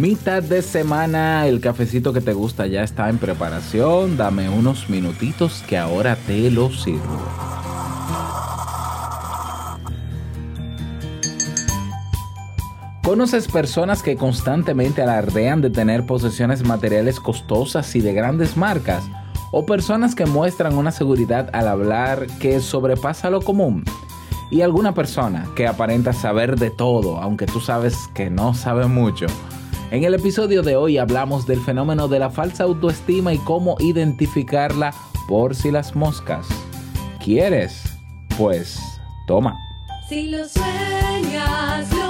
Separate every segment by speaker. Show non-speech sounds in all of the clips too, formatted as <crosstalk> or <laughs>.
Speaker 1: Mitad de semana, el cafecito que te gusta ya está en preparación. Dame unos minutitos que ahora te lo sirvo. ¿Conoces personas que constantemente alardean de tener posesiones materiales costosas y de grandes marcas? ¿O personas que muestran una seguridad al hablar que sobrepasa lo común? ¿Y alguna persona que aparenta saber de todo, aunque tú sabes que no sabe mucho? En el episodio de hoy hablamos del fenómeno de la falsa autoestima y cómo identificarla por si las moscas. ¿Quieres? Pues toma.
Speaker 2: Si lo sueñas, lo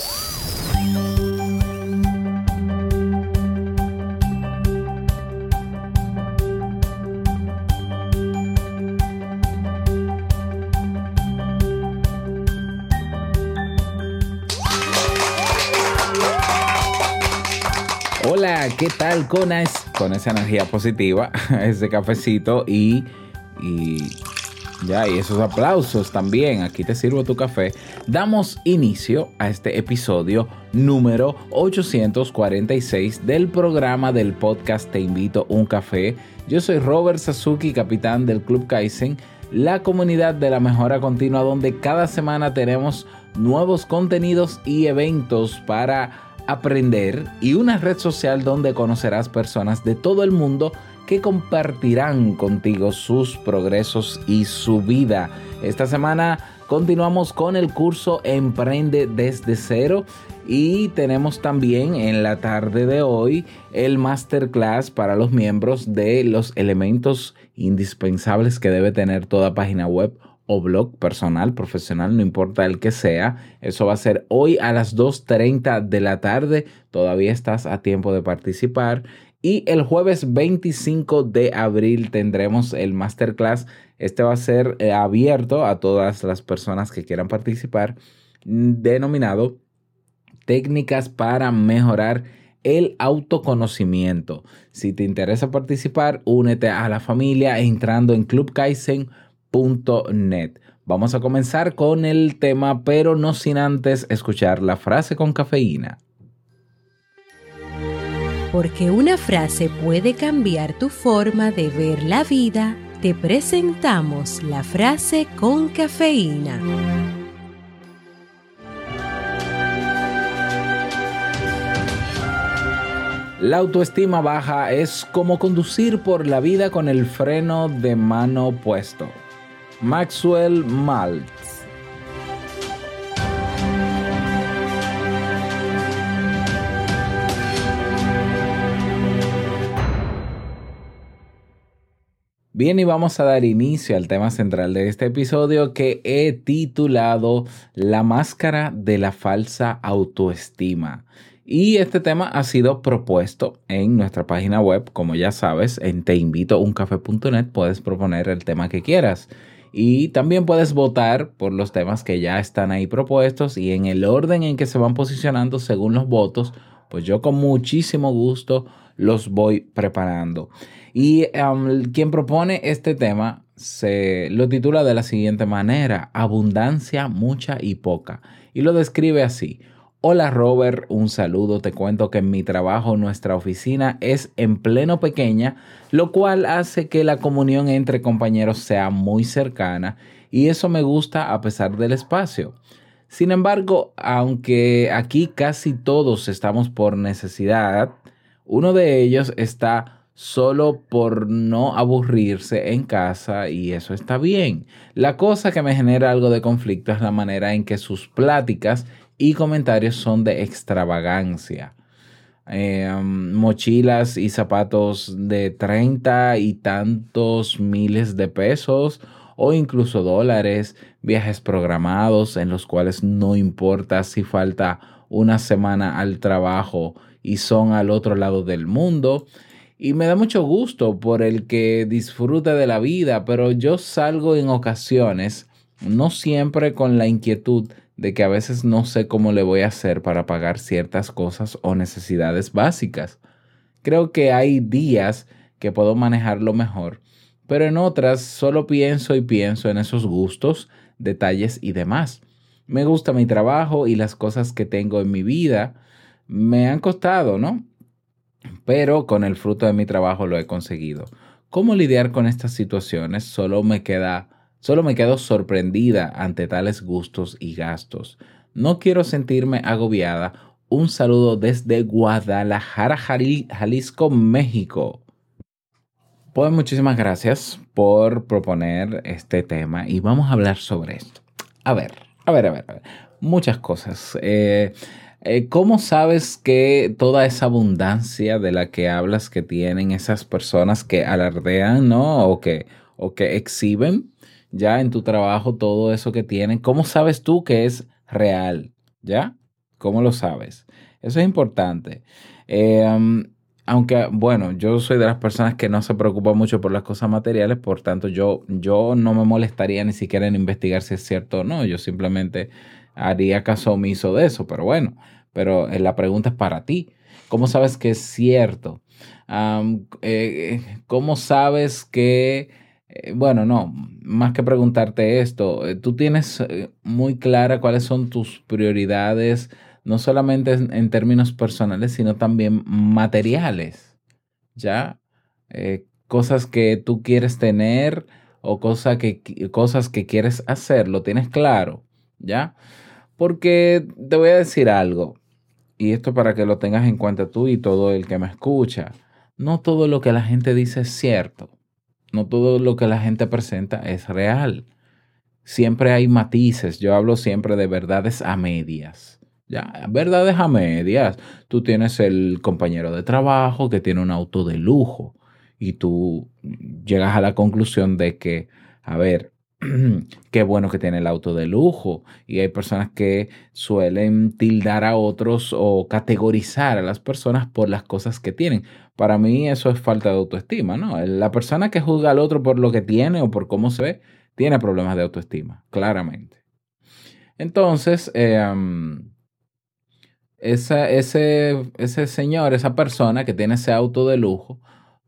Speaker 1: ¿Qué tal con, es- con esa energía positiva, <laughs> ese cafecito y, y ya, y esos aplausos también? Aquí te sirvo tu café. Damos inicio a este episodio número 846 del programa del podcast Te invito un café. Yo soy Robert Sasuki, capitán del Club Kaizen, la comunidad de la mejora continua donde cada semana tenemos nuevos contenidos y eventos para aprender y una red social donde conocerás personas de todo el mundo que compartirán contigo sus progresos y su vida. Esta semana continuamos con el curso Emprende desde cero y tenemos también en la tarde de hoy el masterclass para los miembros de los elementos indispensables que debe tener toda página web o blog personal, profesional, no importa el que sea. Eso va a ser hoy a las 2.30 de la tarde. Todavía estás a tiempo de participar. Y el jueves 25 de abril tendremos el masterclass. Este va a ser eh, abierto a todas las personas que quieran participar, mm, denominado técnicas para mejorar el autoconocimiento. Si te interesa participar, únete a la familia entrando en Vamos a comenzar con el tema, pero no sin antes escuchar la frase con cafeína.
Speaker 3: Porque una frase puede cambiar tu forma de ver la vida, te presentamos la frase con cafeína.
Speaker 1: La autoestima baja es como conducir por la vida con el freno de mano puesto. Maxwell Maltz. Bien, y vamos a dar inicio al tema central de este episodio que he titulado La máscara de la falsa autoestima. Y este tema ha sido propuesto en nuestra página web, como ya sabes, en teinvitouncafé.net puedes proponer el tema que quieras. Y también puedes votar por los temas que ya están ahí propuestos y en el orden en que se van posicionando según los votos, pues yo con muchísimo gusto los voy preparando. Y quien propone este tema se lo titula de la siguiente manera, Abundancia, mucha y poca. Y lo describe así. Hola Robert, un saludo. Te cuento que en mi trabajo nuestra oficina es en pleno pequeña, lo cual hace que la comunión entre compañeros sea muy cercana y eso me gusta a pesar del espacio. Sin embargo, aunque aquí casi todos estamos por necesidad, uno de ellos está solo por no aburrirse en casa y eso está bien. La cosa que me genera algo de conflicto es la manera en que sus pláticas y comentarios son de extravagancia. eh, mochilas y zapatos de 30 y tantos miles de pesos o incluso dólares, viajes programados en los cuales no importa si falta una semana al trabajo y son al otro lado del mundo. Y me da mucho gusto por el que disfrute de la vida, pero yo salgo en ocasiones, no siempre con la inquietud de que a veces no sé cómo le voy a hacer para pagar ciertas cosas o necesidades básicas. Creo que hay días que puedo manejarlo mejor, pero en otras solo pienso y pienso en esos gustos, detalles y demás. Me gusta mi trabajo y las cosas que tengo en mi vida me han costado, ¿no? Pero con el fruto de mi trabajo lo he conseguido. ¿Cómo lidiar con estas situaciones? Solo me queda Solo me quedo sorprendida ante tales gustos y gastos. No quiero sentirme agobiada. Un saludo desde Guadalajara, Jalisco, México. Pues muchísimas gracias por proponer este tema y vamos a hablar sobre esto. A ver, a ver, a ver, a ver. Muchas cosas. Eh, eh, ¿Cómo sabes que toda esa abundancia de la que hablas que tienen esas personas que alardean, ¿no? O que, o que exhiben, ya en tu trabajo todo eso que tienen. ¿Cómo sabes tú que es real? ¿Ya? ¿Cómo lo sabes? Eso es importante. Eh, aunque, bueno, yo soy de las personas que no se preocupan mucho por las cosas materiales, por tanto, yo, yo no me molestaría ni siquiera en investigar si es cierto o no. Yo simplemente haría caso omiso de eso, pero bueno, pero eh, la pregunta es para ti. ¿Cómo sabes que es cierto? Eh, ¿Cómo sabes que eh, bueno, no, más que preguntarte esto, eh, tú tienes eh, muy clara cuáles son tus prioridades, no solamente en, términos personales, sino también materiales, ¿ya? cosas que tú quieres tener o que, cosas que quieres hacer, lo tienes claro, ¿ya? Porque te voy a decir algo, y esto para que lo tengas en cuenta tú y todo el que me escucha, no todo lo que la gente dice es cierto. No todo lo que la gente presenta es real. Siempre hay matices. Yo hablo siempre de verdades a medias. Ya, verdades a medias. Tú tienes el compañero de trabajo que tiene un auto de lujo y tú llegas a la conclusión de que, a ver, <clears throat> qué bueno que tiene el auto de lujo. Y hay personas que suelen tildar a otros o categorizar a las personas por las cosas que tienen. Para mí eso es falta de autoestima, ¿no? La persona que juzga al otro por lo que tiene o por cómo se ve, tiene problemas de autoestima, claramente. Entonces, em, ese, ese señor, esa persona que tiene ese auto de lujo,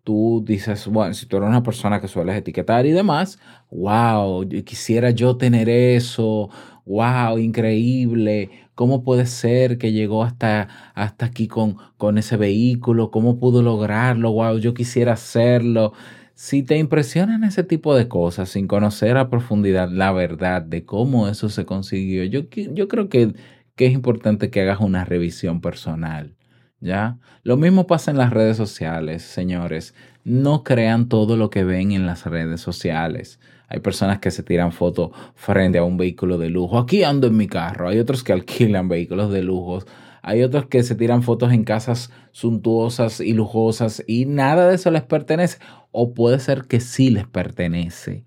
Speaker 1: tú dices, bueno, si tú eres una persona que sueles etiquetar y demás, wow, quisiera yo tener eso, wow, increíble, ¿cómo puede ser que llegó hasta, hasta aquí con, con ese vehículo? ¿Cómo pudo lograrlo? Wow, yo quisiera hacerlo. Si te impresionan ese tipo de cosas sin conocer a profundidad la verdad de cómo eso se consiguió, yo, yo creo que, que es importante que hagas una revisión personal ¿ya? Lo mismo pasa en las redes sociales, señores. No crean todo lo que ven en las redes sociales. Hay personas que se tiran fotos frente a un vehículo de lujo. Aquí ando en mi carro. Hay otros que alquilan vehículos de lujo. Hay otros que se tiran fotos en casas suntuosas y lujosas y nada de eso les pertenece. O puede ser que sí les pertenece,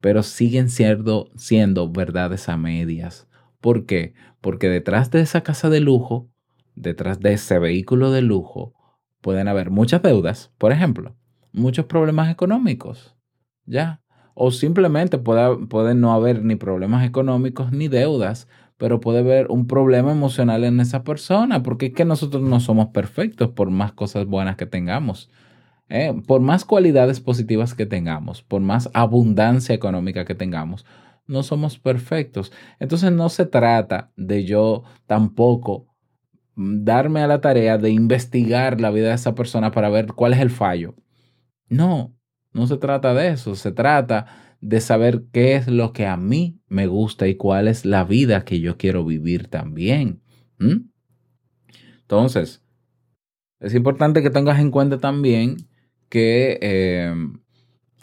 Speaker 1: pero siguen siendo, siendo verdades a medias. ¿Por qué? Porque detrás de esa casa de lujo detrás de ese vehículo de lujo pueden haber muchas deudas, por ejemplo, muchos problemas económicos, ¿ya? O simplemente puede, puede no haber ni problemas económicos ni deudas, pero puede haber un problema emocional en esa persona, porque es que nosotros no somos perfectos por más cosas buenas que tengamos. ¿eh? Por más cualidades positivas que tengamos, por más abundancia económica que tengamos, no somos perfectos. Entonces no se trata de yo tampoco darme a la tarea de investigar la vida de esa persona para ver cuál es el fallo. No, no se trata de eso, se trata de saber qué es lo que a mí me gusta y cuál es la vida que yo quiero vivir también. Entonces, es importante que tengas en cuenta también que eh,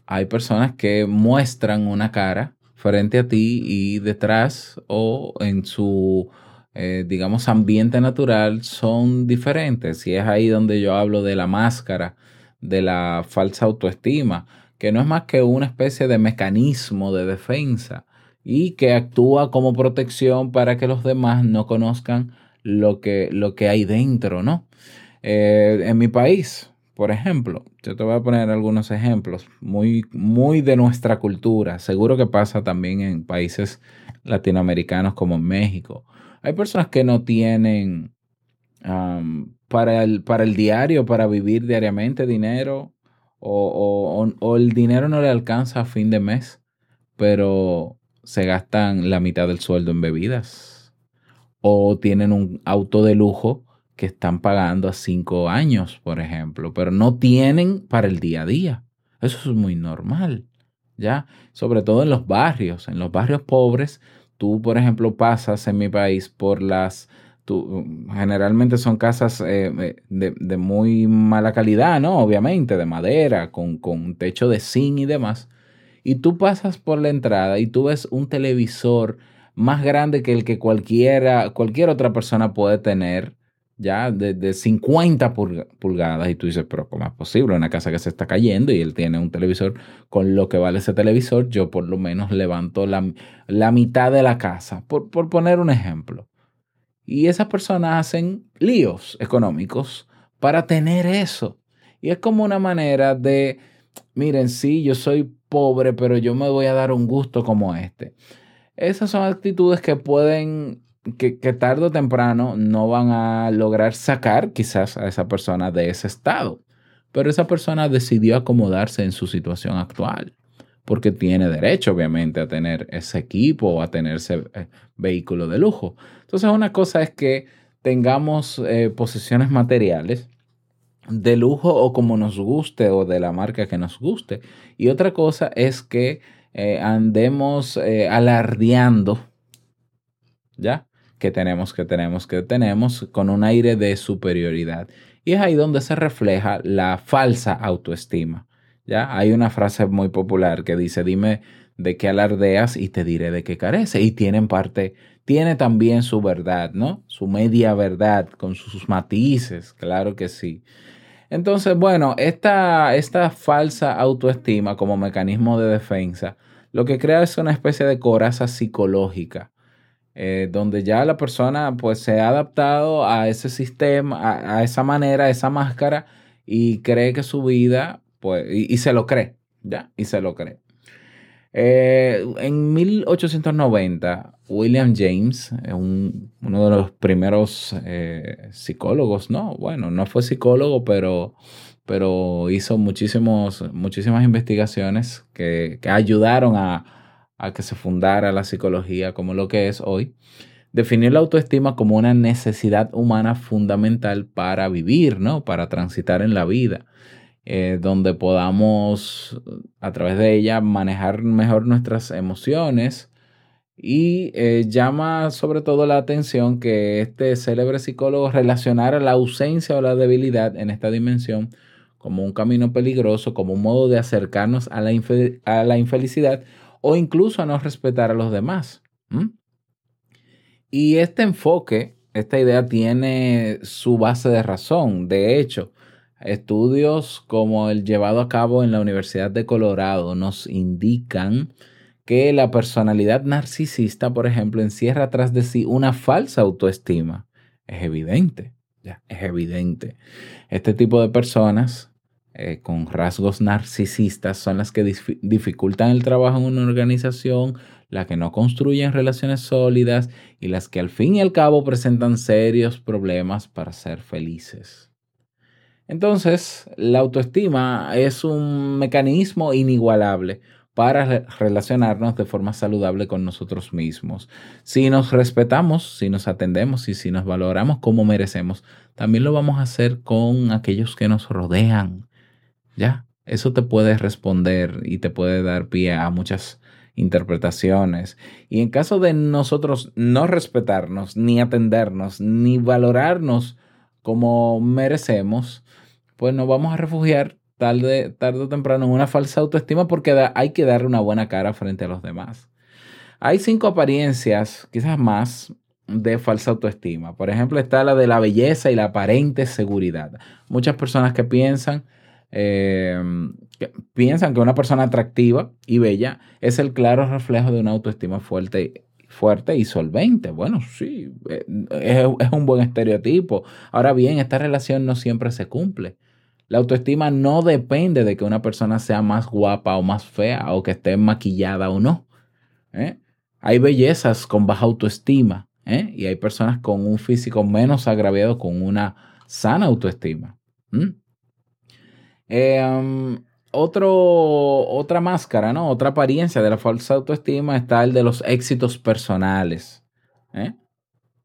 Speaker 1: hay personas que muestran una cara frente a ti y detrás o en su eh, digamos, ambiente natural son diferentes. Y es ahí donde yo hablo de la máscara, de la falsa autoestima, que no es más que una especie de mecanismo de defensa y que actúa como protección para que los demás no conozcan lo que, lo que hay dentro, ¿no? Eh, en mi país, por ejemplo, yo te voy a poner algunos ejemplos muy, muy de nuestra cultura. Seguro que pasa también en países latinoamericanos como México. Hay personas que no tienen para, el, para el diario, para vivir diariamente dinero, o, o, o el dinero no le alcanza a fin de mes, pero se gastan la mitad del sueldo en bebidas. O tienen un auto de lujo que están pagando a cinco años, por ejemplo, pero no tienen para el día a día. Eso es muy normal, ¿ya? Sobre todo en los barrios. En los barrios pobres, tú, por ejemplo, pasas en mi país por las... Generalmente son casas eh, de, de, muy mala calidad, ¿no? Obviamente, de madera, con, con techo de zinc y demás. Y tú pasas por la entrada y tú ves un televisor más grande que el que cualquiera, cualquier otra persona puede tener ya de, de 50 pulgadas y tú dices, pero ¿cómo es posible? Una casa que se está cayendo y él tiene un televisor con lo que vale ese televisor, yo por lo menos levanto la, la mitad de la casa, por, por poner un ejemplo. Y esas personas hacen líos económicos para tener eso. Y es como una manera de, miren, sí, yo soy pobre, pero yo me voy a dar un gusto como este. Esas son actitudes que pueden que, que, tarde o temprano no van a lograr sacar quizás a esa persona de ese estado. Pero esa persona decidió acomodarse en su situación actual, porque tiene derecho obviamente a tener ese equipo o a tener ese eh, vehículo de lujo. Entonces una cosa es que tengamos eh, posesiones materiales de lujo o como nos guste o de la marca que nos guste. Y otra cosa es que eh, andemos eh, alardeando, ¿ya? que tenemos, que tenemos, que tenemos, con un aire de superioridad. Y es ahí donde se refleja la falsa autoestima. ¿Ya? Hay una frase muy popular que dice, dime de qué alardeas y te diré de qué carece. Y tiene en parte, tiene también su verdad, ¿no? Su media verdad, con sus matices, claro que sí. Entonces, bueno, esta, esta falsa autoestima como mecanismo de defensa, lo que crea es una especie de coraza psicológica eh, donde ya la persona pues se ha adaptado a ese sistema, a, esa manera, a esa máscara y cree que su vida, pues, y, y se lo cree, ¿ya? Y se lo cree. Eh, en 1890, William James, un, uno de los primeros eh, psicólogos, ¿no? Bueno, no fue psicólogo, pero, pero hizo muchísimos, muchísimas investigaciones que, que ayudaron a, a que se fundara la psicología como lo que es hoy, definió la autoestima como una necesidad humana fundamental para vivir, ¿no? Para transitar en la vida, eh, donde podamos a través de ella manejar mejor nuestras emociones y eh, llama sobre todo la atención que este célebre psicólogo relacionara la ausencia o la debilidad en esta dimensión como un camino peligroso, como un modo de acercarnos a la, infelicidad o incluso a no respetar a los demás. Y este enfoque, esta idea tiene su base de razón. De hecho, estudios como el llevado a cabo en la Universidad de Colorado nos indican que la personalidad narcisista, por ejemplo, encierra tras de sí una falsa autoestima. Es evidente, ya, es evidente. Este tipo de personas eh, con rasgos narcisistas son las que dif dificultan el trabajo en una organización, las que no construyen relaciones sólidas y las que al fin y al cabo presentan serios problemas para ser felices. Entonces, la autoestima es un mecanismo inigualable para relacionarnos de forma saludable con nosotros mismos. Si nos respetamos, si nos atendemos y si nos valoramos como merecemos, también lo vamos a hacer con aquellos que nos rodean, ya, eso te puede responder y te puede dar pie a muchas interpretaciones. Y en caso de nosotros no respetarnos, ni atendernos, ni valorarnos como merecemos, pues nos vamos a refugiar tarde, tarde o temprano en una falsa autoestima porque hay que darle una buena cara frente a los demás. Hay cinco apariencias, quizás más, de falsa autoestima. Por ejemplo, está la de la belleza y la aparente seguridad. Muchas personas que piensan, eh, que piensan que una persona atractiva y bella es el claro reflejo de una autoestima fuerte, fuerte y solvente. Bueno, sí, eh, es, es un buen estereotipo. Ahora bien, esta relación no siempre se cumple. La autoestima no depende de que una persona sea más guapa o más fea o que esté maquillada o no. ¿eh? Hay bellezas con baja autoestima ¿eh? y hay personas con un físico menos agraviado con una sana autoestima. Eh, um, otro, otra máscara, ¿no? Otra apariencia de la falsa autoestima está el de los éxitos personales. ¿eh?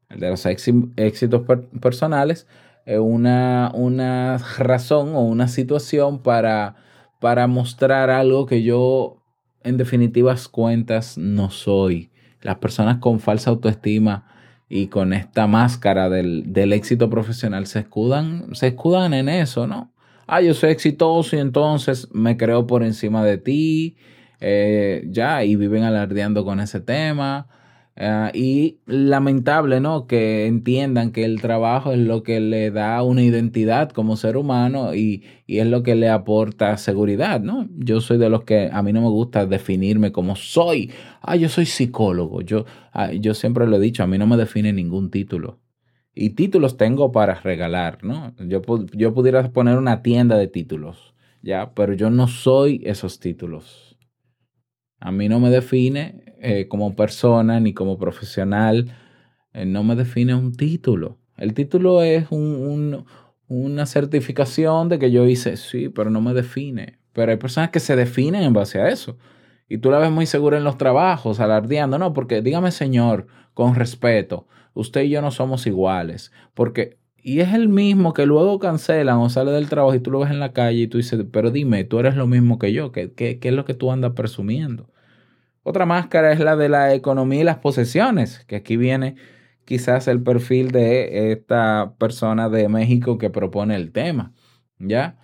Speaker 1: El de los éxi- éxitos per- personales es una, una razón o una situación para, para mostrar algo que yo, en definitivas cuentas, no soy. Las personas con falsa autoestima y con esta máscara del, del éxito profesional se escudan, se escudan en eso, ¿no? Ah, yo soy exitoso y entonces me creo por encima de ti, eh, ya, y viven alardeando con ese tema. Ah, y lamentable, ¿no? Que entiendan que el trabajo es lo que le da una identidad como ser humano y, y es lo que le aporta seguridad, ¿no? Yo soy de los que a mí no me gusta definirme como soy. Ah, yo soy psicólogo. Yo, ah, yo siempre lo he dicho, a mí no me define ningún título. Y títulos tengo para regalar, ¿no? Yo, yo pudiera poner una tienda de títulos, ¿ya? Pero yo no soy esos títulos. A mí no me define eh, como persona ni como profesional, eh, no me define un título. El título es un- una certificación de que yo hice, sí, pero no me define. Pero hay personas que se definen en base a eso. Y tú la ves muy segura en los trabajos, alardeando, no, porque dígame señor, con respeto, usted y yo no somos iguales. Porque, y es el mismo que luego cancelan o sale del trabajo y tú lo ves en la calle y tú dices, pero dime, tú eres lo mismo que yo, ¿qué, qué, qué es lo que tú andas presumiendo? Otra máscara es la de la economía y las posesiones, que aquí viene quizás el perfil de esta persona de México que propone el tema, ¿ya?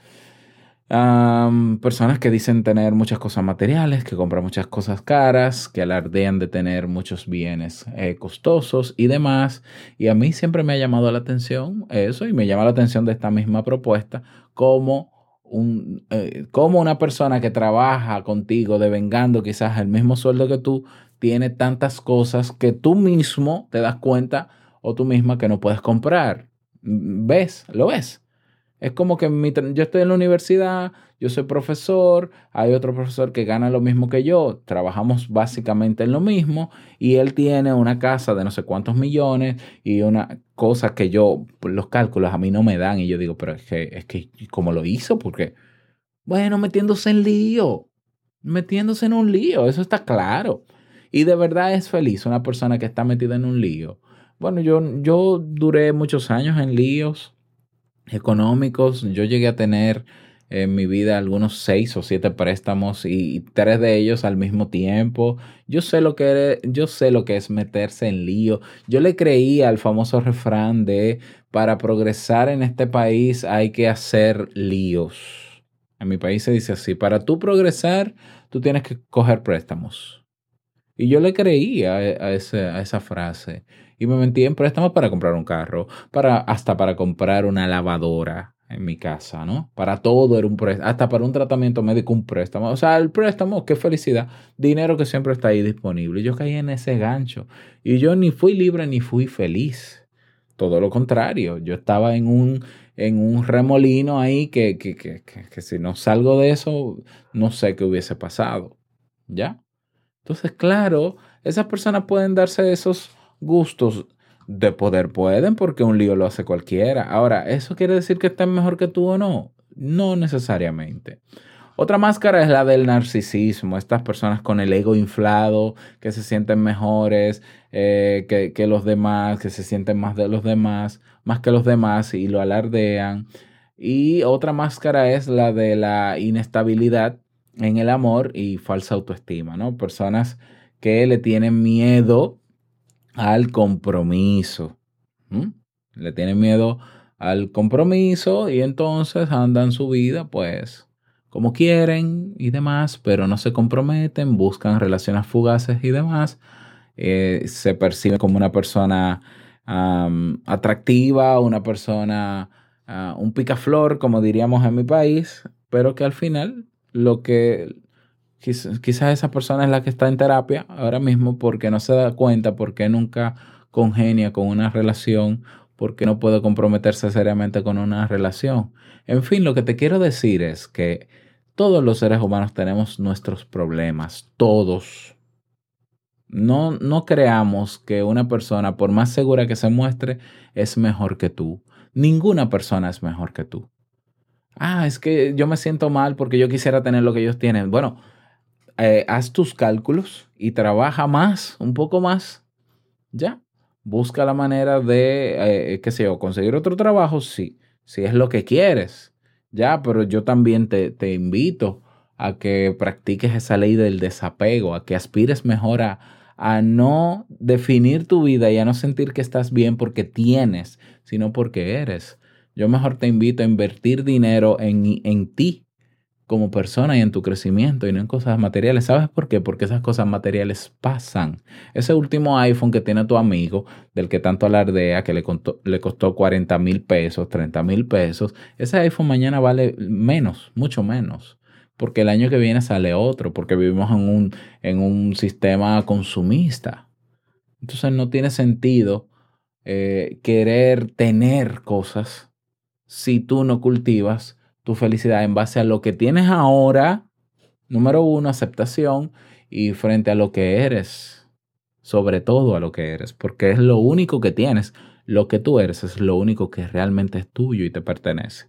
Speaker 1: Personas que dicen tener muchas cosas materiales, que compran muchas cosas caras, que alardean de tener muchos bienes eh, costosos y demás. Y a mí siempre me ha llamado la atención eso y me llama la atención de esta misma propuesta como, un, eh, como una persona que trabaja contigo devengando quizás el mismo sueldo que tú, tiene tantas cosas que tú mismo te das cuenta o tú misma que no puedes comprar. ¿Ves? ¿Lo ves? Es como que yo estoy en la universidad, yo soy profesor, hay otro profesor que gana lo mismo que yo, trabajamos básicamente en lo mismo y él tiene una casa de no sé cuántos millones y una cosa que yo, pues, los cálculos a mí no me dan y yo digo, pero es que, es que, ¿cómo lo hizo? Porque, bueno, metiéndose en lío, metiéndose en un lío, eso está claro. Y de verdad es feliz una persona que está metida en un lío. Bueno, yo, yo duré muchos años en líos económicos. Yo llegué a tener en mi vida algunos seis o siete préstamos y, tres de ellos al mismo tiempo. Yo sé lo que era- yo sé lo que es meterse en lío. Yo le creía al famoso refrán de para progresar en este país hay que hacer líos. En mi país se dice así, para tú progresar, tú tienes que coger préstamos. Y yo le creí a, a ese- a esa frase. Y me metí en préstamos para comprar un carro, para, hasta para comprar una lavadora en mi casa, ¿no? Para todo era un préstamo, hasta para un tratamiento médico un préstamo. O sea, el préstamo, qué felicidad, dinero que siempre está ahí disponible. Yo caí en ese gancho. Y yo ni fui libre ni fui feliz. Todo lo contrario, yo estaba en un, en un remolino ahí que, que, que, que si no salgo de eso, no sé qué hubiese pasado. ¿Ya? Entonces, claro, esas personas pueden darse esos gustos de poder, pueden, porque un lío lo hace cualquiera. Ahora, ¿eso quiere decir que estén mejor que tú o no? No necesariamente. Otra máscara es la del narcisismo, estas personas con el ego inflado, que se sienten mejores eh, que, que los demás, que se sienten más de los demás, más que los demás y lo alardean. Y otra máscara es la de la inestabilidad en el amor y falsa autoestima, ¿no? Personas que le tienen miedo al compromiso. Le tienen miedo al compromiso y entonces andan su vida pues como quieren y demás, pero no se comprometen, buscan relaciones fugaces y demás. eh, se percibe como una persona atractiva, una persona, ah, un picaflor, como diríamos en mi país, pero que al final lo que quiz- quizás esa persona es la que está en terapia ahora mismo porque no se da cuenta, porque nunca congenia con una relación, porque no puede comprometerse seriamente con una relación. En fin, lo que te quiero decir es que todos los seres humanos tenemos nuestros problemas, todos. No, no creamos que una persona, por más segura que se muestre, es mejor que tú. Ninguna persona es mejor que tú. Ah, es que yo me siento mal porque yo quisiera tener lo que ellos tienen. Bueno, eh, haz tus cálculos y trabaja más, un poco más. Ya. Busca la manera de, eh, qué sé yo, conseguir otro trabajo, sí, si es lo que quieres. Ya, pero yo también te, te invito a que practiques esa ley del desapego, a que aspires mejor a, a no definir tu vida y a no sentir que estás bien porque tienes, sino porque eres. Yo mejor te invito a invertir dinero en, en ti como persona y en tu crecimiento y no en cosas materiales. ¿Sabes por qué? Porque esas cosas materiales pasan. Ese último iPhone que tiene tu amigo, del que tanto alardea, que le costó, le costó 40 mil pesos, 30 mil pesos, ese iPhone mañana vale menos, mucho menos. Porque el año que viene sale otro, porque vivimos en un, en un sistema consumista. Entonces no tiene sentido eh, querer tener cosas si tú no cultivas tu felicidad en base a lo que tienes ahora, número uno, aceptación, y frente a lo que eres, sobre todo a lo que eres, porque es lo único que tienes, lo que tú eres es lo único que realmente es tuyo y te pertenece.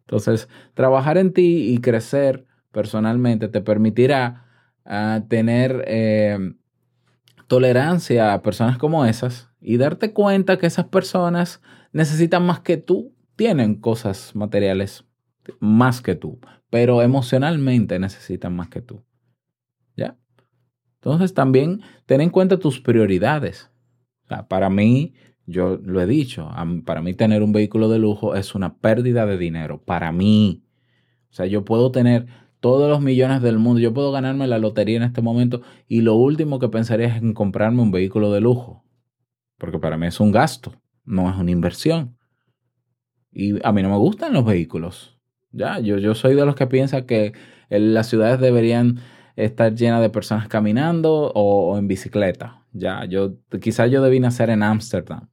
Speaker 1: Entonces, trabajar en ti y crecer personalmente te permitirá uh, tener eh, tolerancia a personas como esas y darte cuenta que esas personas necesitan más que tú, tienen cosas materiales más que tú, pero emocionalmente necesitan más que tú. ¿Ya? Entonces también ten en cuenta tus prioridades. O sea, para mí, yo lo he dicho, para mí tener un vehículo de lujo es una pérdida de dinero. Para mí. O sea, yo puedo tener todos los millones del mundo, yo puedo ganarme la lotería en este momento y lo último que pensaría es en comprarme un vehículo de lujo. Porque para mí es un gasto, no es una inversión. Y a mí no me gustan los vehículos. Ya, yo, yo soy de los que piensa que las ciudades deberían estar llenas de personas caminando o, en bicicleta. Ya, yo quizás yo debí nacer en Ámsterdam.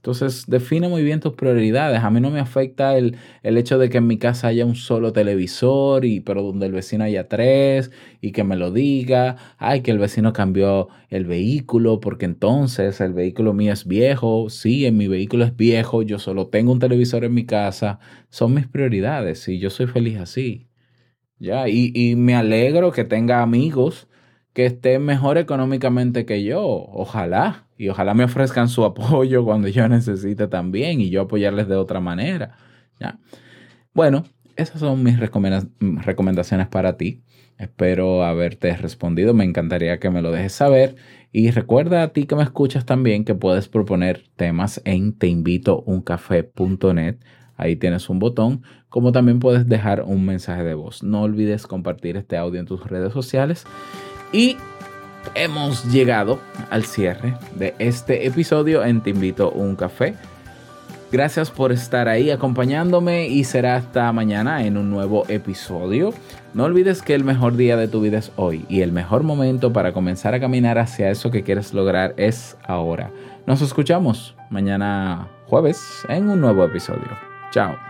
Speaker 1: Entonces, define muy bien tus prioridades. A mí no me afecta el, el, hecho de que en mi casa haya un solo televisor, y, pero donde el vecino haya tres, y que me lo diga. Ay, que el vecino cambió el vehículo, porque entonces el vehículo mío es viejo. Sí, en mi vehículo es viejo, yo solo tengo un televisor en mi casa. Son mis prioridades y yo soy feliz así. Ya, y, y me alegro que tenga amigos que estén mejor económicamente que yo. Ojalá. Y ojalá me ofrezcan su <laughs> apoyo cuando yo necesite también y yo apoyarles de otra manera. ¿ya? Bueno, esas son mis recomenda recomendaciones para ti. Espero haberte respondido. Me encantaría que me lo dejes saber. Y recuerda a ti que me escuchas también que puedes proponer temas en teinvitouncafé.net. Ahí tienes un botón, como también puedes dejar un mensaje de voz. No olvides compartir este audio en tus redes sociales. Y hemos llegado al cierre de este episodio en Te invito a un café. Gracias por estar ahí acompañándome y será hasta mañana en un nuevo episodio. No olvides que el mejor día de tu vida es hoy y el mejor momento para comenzar a caminar hacia eso que quieres lograr es ahora. Nos escuchamos mañana jueves en un nuevo episodio. Chao.